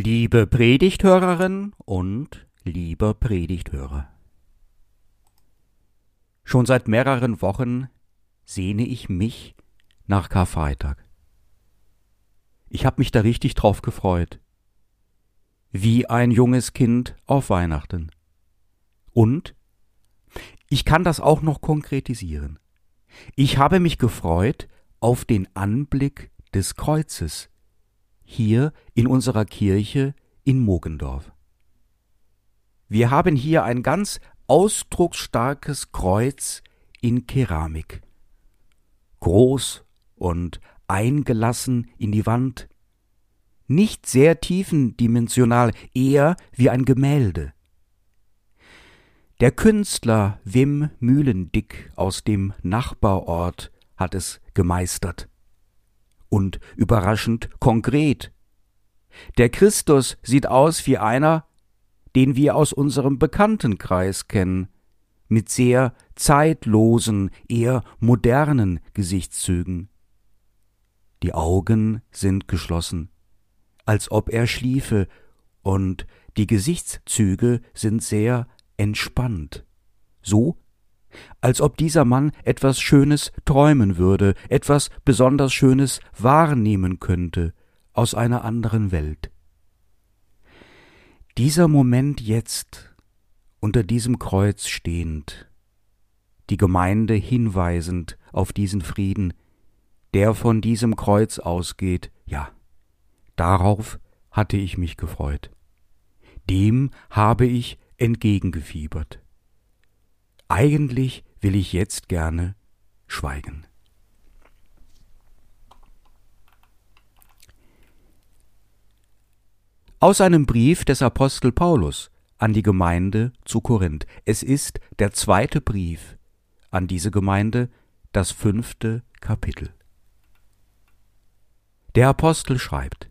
Liebe Predigthörerin und lieber Predigthörer. Schon seit mehreren Wochen sehne ich mich nach Karfreitag. Ich habe mich da richtig drauf gefreut. Wie ein junges Kind auf Weihnachten. Und ich kann das auch noch konkretisieren. Ich habe mich gefreut auf den Anblick des Kreuzes, hier in unserer Kirche in Mogendorf. Wir haben hier ein ganz ausdrucksstarkes Kreuz in Keramik. Groß und eingelassen in die Wand, nicht sehr tiefendimensional, eher wie ein Gemälde. Der Künstler Wim Mühlendick aus dem Nachbarort hat es gemeistert und überraschend konkret. Der Christus sieht aus wie einer, den wir aus unserem Bekanntenkreis kennen, mit sehr zeitlosen, eher modernen Gesichtszügen. Die Augen sind geschlossen, als ob er schliefe, und die Gesichtszüge sind sehr entspannt, so als ob dieser Mann etwas Schönes träumen würde, etwas besonders Schönes wahrnehmen könnte aus einer anderen Welt. Dieser Moment jetzt, unter diesem Kreuz stehend, die Gemeinde hinweisend auf diesen Frieden, der von diesem Kreuz ausgeht, ja, darauf hatte ich mich gefreut. Dem habe ich entgegengefiebert. Eigentlich will ich jetzt gerne schweigen. Aus einem Brief des Apostel Paulus an die Gemeinde zu Korinth. Es ist der zweite Brief an diese Gemeinde, das fünfte Kapitel. Der Apostel schreibt,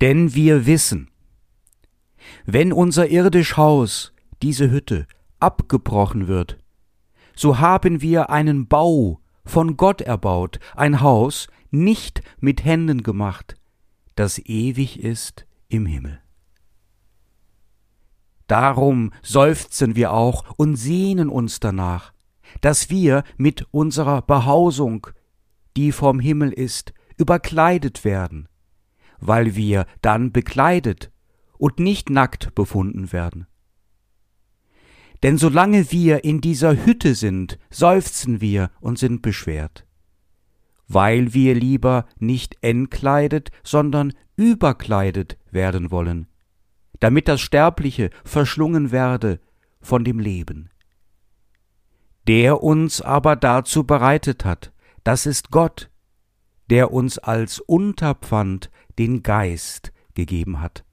Denn wir wissen, wenn unser irdisch Haus, diese Hütte, abgebrochen wird, so haben wir einen Bau von Gott erbaut, ein Haus nicht mit Händen gemacht, das ewig ist im Himmel. Darum seufzen wir auch und sehnen uns danach, dass wir mit unserer Behausung, die vom Himmel ist, überkleidet werden, weil wir dann bekleidet und nicht nackt befunden werden. Denn solange wir in dieser Hütte sind, seufzen wir und sind beschwert, weil wir lieber nicht entkleidet, sondern überkleidet werden wollen, damit das Sterbliche verschlungen werde von dem Leben. Der uns aber dazu bereitet hat, das ist Gott, der uns als Unterpfand den Geist gegeben hat.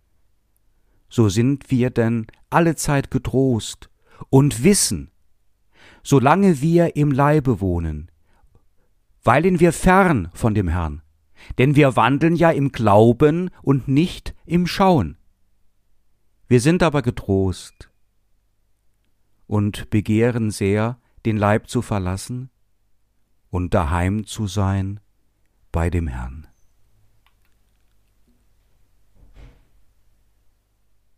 So sind wir denn allezeit getrost und wissen, solange wir im Leibe wohnen, weilen wir fern von dem Herrn, denn wir wandeln ja im Glauben und nicht im Schauen. Wir sind aber getrost und begehren sehr, den Leib zu verlassen und daheim zu sein bei dem Herrn.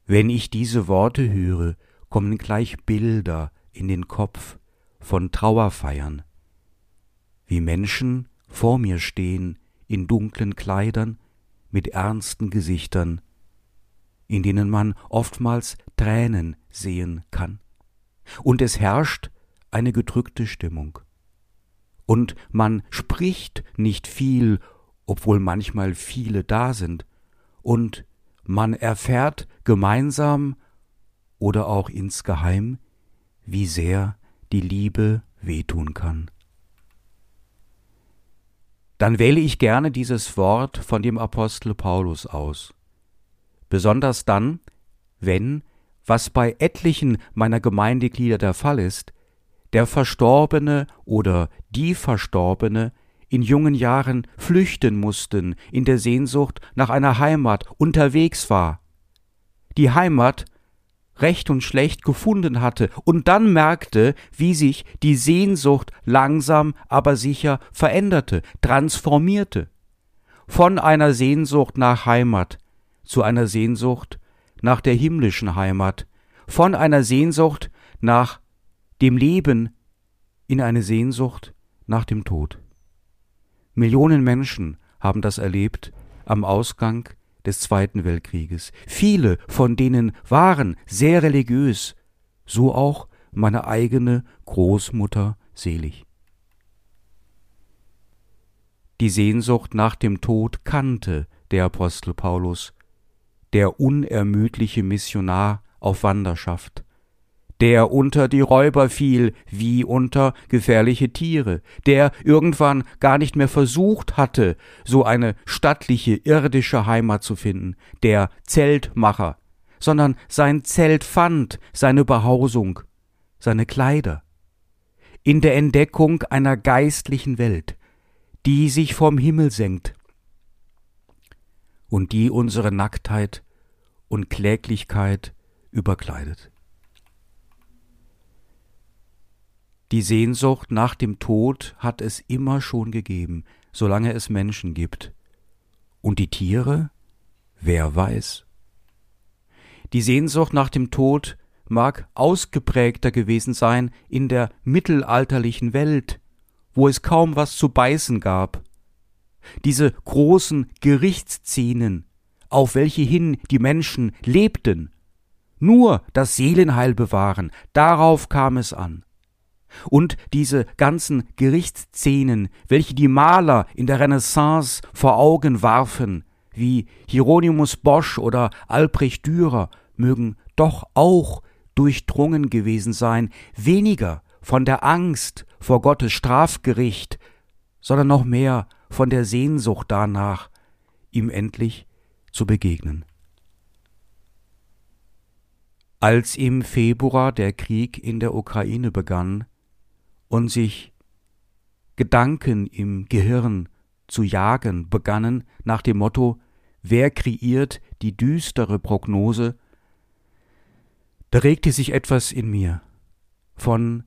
Wenn ich diese Worte höre, kommen gleich Bilder in den Kopf von Trauerfeiern, wie Menschen vor mir stehen in dunklen Kleidern mit ernsten Gesichtern, in denen man oftmals Tränen sehen kann. Und es herrscht eine gedrückte Stimmung. Und man spricht nicht viel, obwohl manchmal viele da sind, und man erfährt gemeinsam oder auch insgeheim, wie sehr die Liebe wehtun kann. Dann wähle ich gerne dieses Wort von dem Apostel Paulus aus. Besonders dann, wenn, was bei etlichen meiner Gemeindeglieder der Fall ist, der Verstorbene oder die Verstorbene in jungen Jahren flüchten mussten in der Sehnsucht nach einer Heimat unterwegs war. Die Heimat Recht und Schlecht gefunden hatte und dann merkte, wie sich die Sehnsucht langsam aber sicher veränderte, transformierte. Von einer Sehnsucht nach Heimat zu einer Sehnsucht nach der himmlischen Heimat, von einer Sehnsucht nach dem Leben in eine Sehnsucht nach dem Tod. Millionen Menschen haben das erlebt am Ausgang des Zweiten Weltkrieges. Viele von denen waren sehr religiös, so auch meine eigene Großmutter selig. Die Sehnsucht nach dem Tod kannte der Apostel Paulus, der unermüdliche Missionar auf Wanderschaft, der unter die Räuber fiel wie unter gefährliche Tiere, der irgendwann gar nicht mehr versucht hatte, so eine stattliche irdische Heimat zu finden, der Zeltmacher, sondern sein Zelt fand, seine Behausung, seine Kleider, in der Entdeckung einer geistlichen Welt, die sich vom Himmel senkt und die unsere Nacktheit und Kläglichkeit überkleidet. Die Sehnsucht nach dem Tod hat es immer schon gegeben, solange es Menschen gibt. Und die Tiere? Wer weiß? Die Sehnsucht nach dem Tod mag ausgeprägter gewesen sein in der mittelalterlichen Welt, wo es kaum was zu beißen gab. Diese großen Gerichtsszenen, auf welche hin die Menschen lebten, nur das Seelenheil bewahren, darauf kam es an. Und diese ganzen Gerichtsszenen, welche die Maler in der Renaissance vor Augen warfen, wie Hieronymus Bosch oder Albrecht Dürer, mögen doch auch durchdrungen gewesen sein, weniger von der Angst vor Gottes Strafgericht, sondern noch mehr von der Sehnsucht danach, ihm endlich zu begegnen. Als im Februar der Krieg in der Ukraine begann und sich Gedanken im Gehirn zu jagen begannen nach dem Motto Wer kreiert die düstere Prognose? Da regte sich etwas in mir von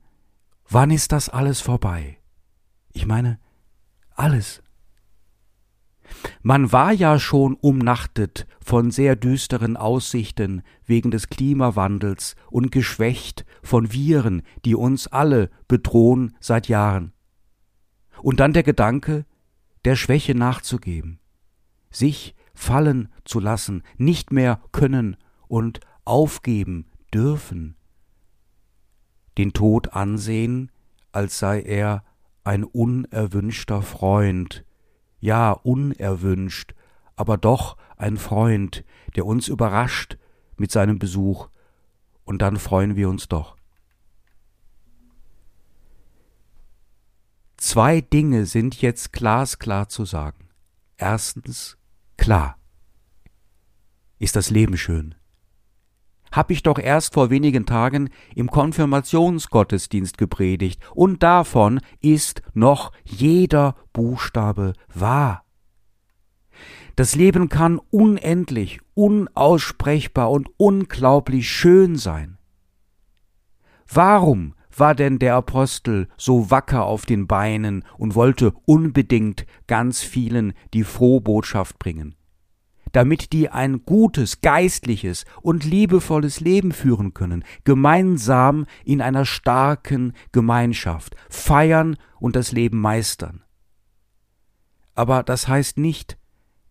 Wann ist das alles vorbei? Ich meine, alles. Man war ja schon umnachtet von sehr düsteren Aussichten wegen des Klimawandels und geschwächt von Viren, die uns alle bedrohen seit Jahren. Und dann der Gedanke, der Schwäche nachzugeben, sich fallen zu lassen, nicht mehr können und aufgeben dürfen, den Tod ansehen, als sei er ein unerwünschter Freund, ja unerwünscht, aber doch ein Freund, der uns überrascht mit seinem Besuch, und dann freuen wir uns doch. Zwei Dinge sind jetzt glasklar zu sagen. Erstens, klar. Ist das Leben schön? Hab ich doch erst vor wenigen Tagen im Konfirmationsgottesdienst gepredigt, und davon ist noch jeder Buchstabe wahr. Das Leben kann unendlich, unaussprechbar und unglaublich schön sein. Warum war denn der Apostel so wacker auf den Beinen und wollte unbedingt ganz vielen die Frohbotschaft bringen? Damit die ein gutes, geistliches und liebevolles Leben führen können, gemeinsam in einer starken Gemeinschaft, feiern und das Leben meistern. Aber das heißt nicht,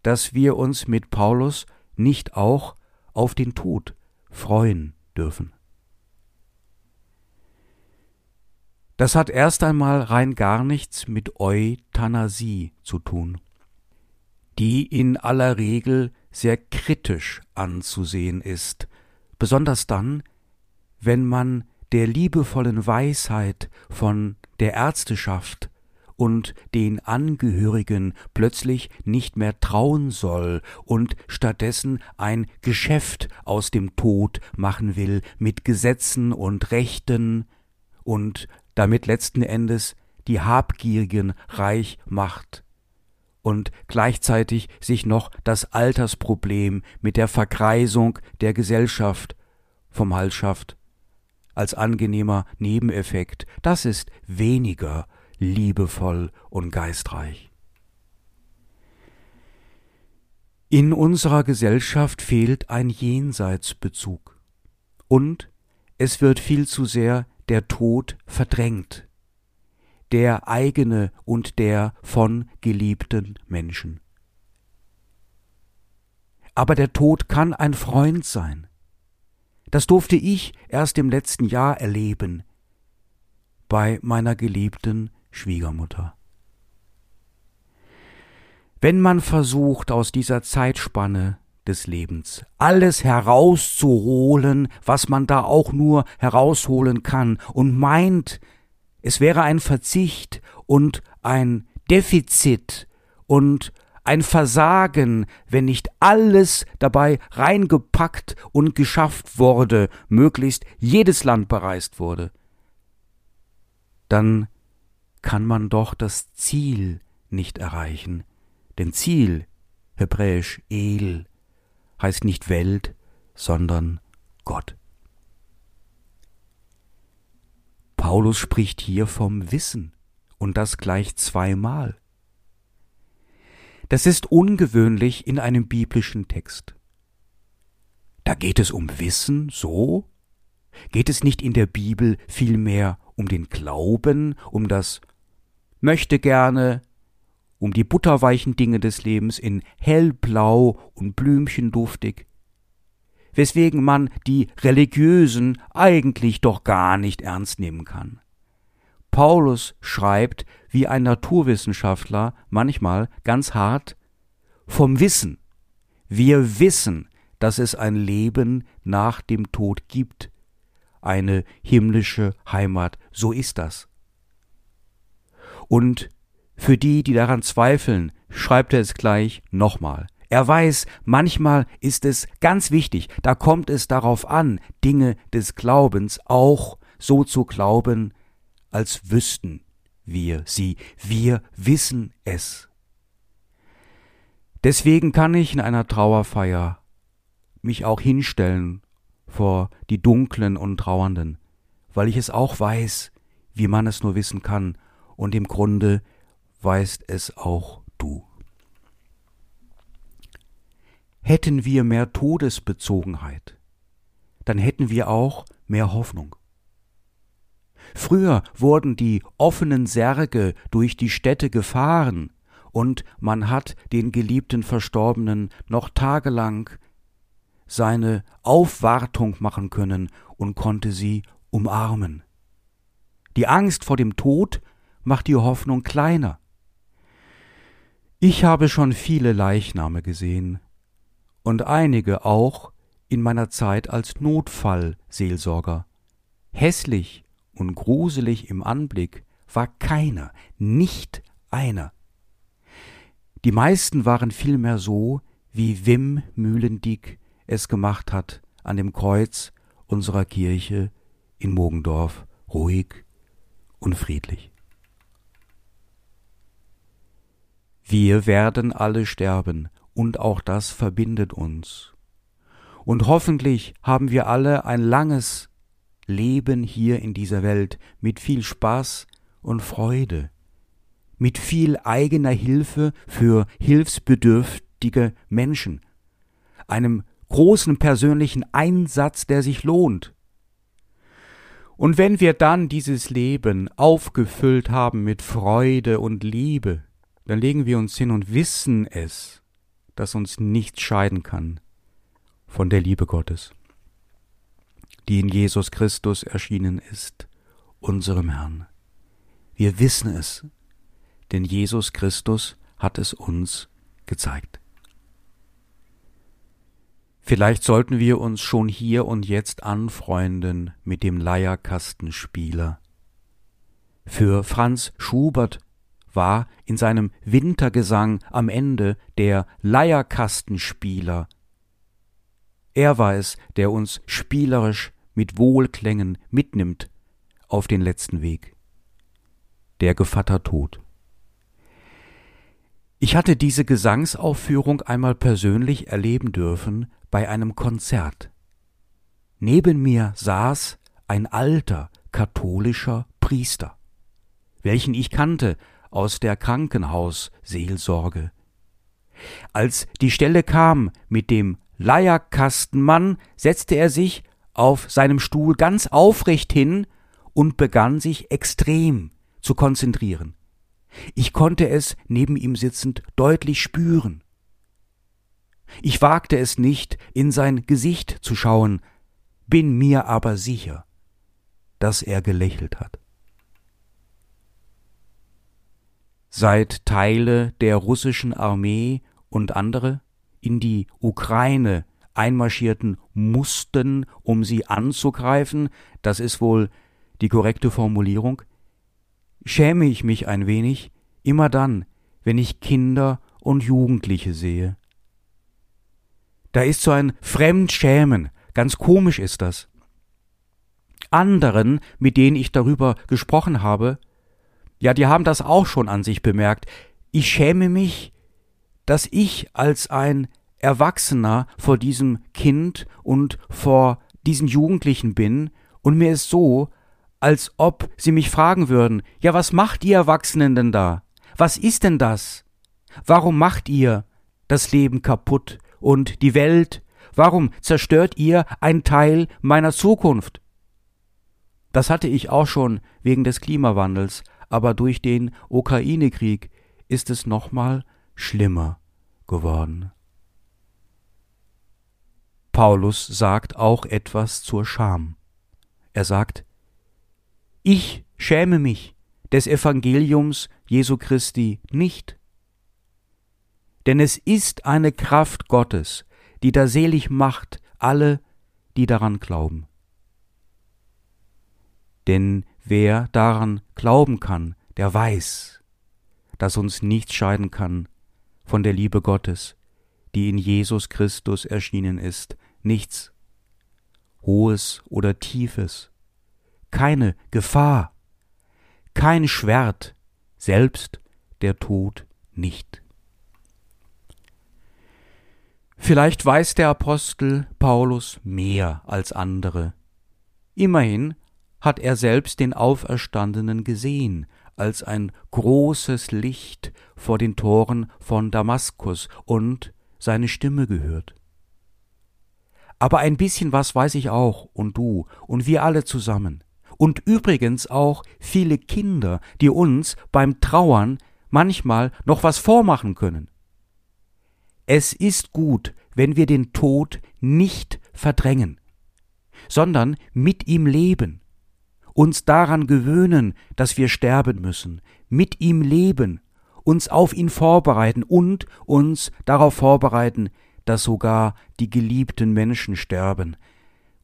dass wir uns mit Paulus nicht auch auf den Tod freuen dürfen. Das hat erst einmal rein gar nichts mit Euthanasie zu tun die in aller Regel sehr kritisch anzusehen ist, besonders dann, wenn man der liebevollen Weisheit von der Ärzteschaft und den Angehörigen plötzlich nicht mehr trauen soll und stattdessen ein Geschäft aus dem Tod machen will mit Gesetzen und Rechten und damit letzten Endes die Habgierigen reich macht und gleichzeitig sich noch das Altersproblem mit der Verkreisung der Gesellschaft vom Hals schafft. Als angenehmer Nebeneffekt, das ist weniger liebevoll und geistreich. In unserer Gesellschaft fehlt ein Jenseitsbezug und es wird viel zu sehr der Tod verdrängt, der eigene und der von geliebten Menschen. Aber der Tod kann ein Freund sein. Das durfte ich erst im letzten Jahr erleben bei meiner geliebten Schwiegermutter. Wenn man versucht, aus dieser Zeitspanne des Lebens alles herauszuholen, was man da auch nur herausholen kann, und meint, es wäre ein Verzicht und ein Defizit und ein Versagen, wenn nicht alles dabei reingepackt und geschafft wurde, möglichst jedes Land bereist wurde, dann kann man doch das Ziel nicht erreichen, denn Ziel, hebräisch El, heißt nicht Welt, sondern Gott. Paulus spricht hier vom Wissen und das gleich zweimal. Das ist ungewöhnlich in einem biblischen Text. Da geht es um Wissen, so? Geht es nicht in der Bibel vielmehr um den Glauben, um das möchte gerne, um die butterweichen Dinge des Lebens in hellblau und blümchenduftig, weswegen man die religiösen eigentlich doch gar nicht ernst nehmen kann. Paulus schreibt wie ein Naturwissenschaftler manchmal ganz hart vom Wissen. Wir wissen, dass es ein Leben nach dem Tod gibt, eine himmlische Heimat, so ist das. Und für die, die daran zweifeln, schreibt er es gleich nochmal. Er weiß, manchmal ist es ganz wichtig, da kommt es darauf an, Dinge des Glaubens auch so zu glauben, als wüssten wir sie. Wir wissen es. Deswegen kann ich in einer Trauerfeier mich auch hinstellen vor die Dunklen und Trauernden, weil ich es auch weiß, wie man es nur wissen kann, und im Grunde weißt es auch du. Hätten wir mehr Todesbezogenheit, dann hätten wir auch mehr Hoffnung. Früher wurden die offenen Särge durch die Städte gefahren, und man hat den geliebten Verstorbenen noch tagelang seine Aufwartung machen können und konnte sie umarmen. Die Angst vor dem Tod macht die Hoffnung kleiner. Ich habe schon viele Leichname gesehen und einige auch in meiner Zeit als Notfallseelsorger. Hässlich und gruselig im Anblick war keiner, nicht einer. Die meisten waren vielmehr so, wie Wim Mühlendick es gemacht hat an dem Kreuz unserer Kirche in Mogendorf, ruhig und friedlich. Wir werden alle sterben, und auch das verbindet uns. Und hoffentlich haben wir alle ein langes Leben hier in dieser Welt mit viel Spaß und Freude, mit viel eigener Hilfe für hilfsbedürftige Menschen, einem großen persönlichen Einsatz, der sich lohnt. Und wenn wir dann dieses Leben aufgefüllt haben mit Freude und Liebe, dann legen wir uns hin und wissen es, dass uns nichts scheiden kann von der Liebe Gottes, die in Jesus Christus erschienen ist, unserem Herrn. Wir wissen es, denn Jesus Christus hat es uns gezeigt. Vielleicht sollten wir uns schon hier und jetzt anfreunden mit dem Leierkastenspieler. Für Franz Schubert war in seinem Wintergesang am Ende der Leierkastenspieler. Er war es, der uns spielerisch mit Wohlklängen mitnimmt auf den letzten Weg. Der Gevatter Tod. Ich hatte diese Gesangsaufführung einmal persönlich erleben dürfen bei einem Konzert. Neben mir saß ein alter katholischer Priester, welchen ich kannte aus der Krankenhausseelsorge. Als die Stelle kam mit dem Leierkastenmann, setzte er sich auf seinem Stuhl ganz aufrecht hin und begann sich extrem zu konzentrieren. Ich konnte es neben ihm sitzend deutlich spüren. Ich wagte es nicht, in sein Gesicht zu schauen, bin mir aber sicher, dass er gelächelt hat. Seit Teile der russischen Armee und andere in die Ukraine einmarschierten mussten, um sie anzugreifen, das ist wohl die korrekte Formulierung, schäme ich mich ein wenig, immer dann, wenn ich Kinder und Jugendliche sehe. Da ist so ein Fremdschämen, ganz komisch ist das. Anderen, mit denen ich darüber gesprochen habe, ja, die haben das auch schon an sich bemerkt. Ich schäme mich, dass ich als ein Erwachsener vor diesem Kind und vor diesen Jugendlichen bin, und mir ist so, als ob sie mich fragen würden, ja, was macht ihr Erwachsenen denn da? Was ist denn das? Warum macht ihr das Leben kaputt und die Welt? Warum zerstört ihr ein Teil meiner Zukunft? Das hatte ich auch schon wegen des Klimawandels, aber durch den Ukraine-Krieg ist es nochmal schlimmer geworden. Paulus sagt auch etwas zur Scham. Er sagt, ich schäme mich des Evangeliums Jesu Christi nicht. Denn es ist eine Kraft Gottes, die da selig macht alle, die daran glauben. Denn wer daran glauben kann, der weiß, dass uns nichts scheiden kann von der Liebe Gottes, die in Jesus Christus erschienen ist, nichts, hohes oder tiefes, keine Gefahr, kein Schwert, selbst der Tod nicht. Vielleicht weiß der Apostel Paulus mehr als andere. Immerhin hat er selbst den Auferstandenen gesehen, als ein großes Licht vor den Toren von Damaskus und seine Stimme gehört. Aber ein bisschen was weiß ich auch, und du, und wir alle zusammen. Und übrigens auch viele Kinder, die uns beim Trauern manchmal noch was vormachen können. Es ist gut, wenn wir den Tod nicht verdrängen, sondern mit ihm leben, uns daran gewöhnen, dass wir sterben müssen, mit ihm leben, uns auf ihn vorbereiten und uns darauf vorbereiten, dass sogar die geliebten Menschen sterben,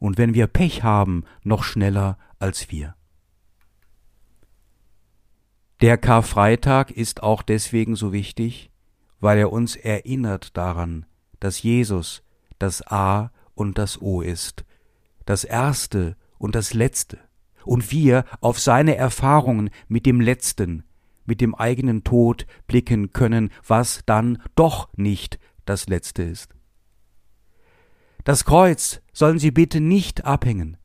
und wenn wir Pech haben, noch schneller als wir. Der Karfreitag ist auch deswegen so wichtig, weil er uns erinnert daran, dass Jesus das A und das O ist, das Erste und das Letzte, und wir auf seine Erfahrungen mit dem Letzten, mit dem eigenen Tod blicken können, was dann doch nicht das Letzte ist. Das Kreuz sollen Sie bitte nicht abhängen.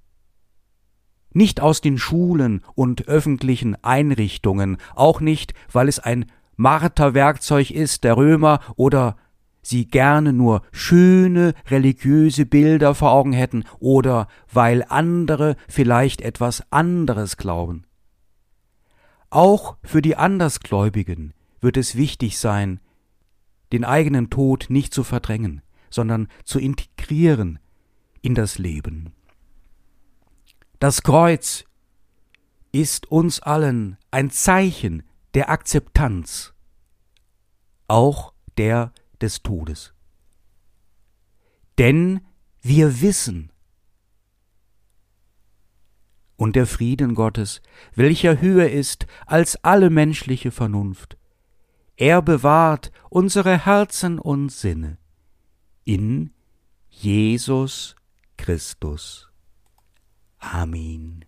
Nicht aus den Schulen und öffentlichen Einrichtungen, auch nicht, weil es ein Marterwerkzeug ist der Römer oder sie gerne nur schöne religiöse Bilder vor Augen hätten oder weil andere vielleicht etwas anderes glauben. Auch für die Andersgläubigen wird es wichtig sein, den eigenen Tod nicht zu verdrängen, sondern zu integrieren in das Leben. Das Kreuz ist uns allen ein Zeichen der Akzeptanz, auch der des Todes. Denn wir wissen, und der Frieden Gottes, welcher höher ist als alle menschliche Vernunft. Er bewahrt unsere Herzen und Sinne in Jesus Christus. Amen.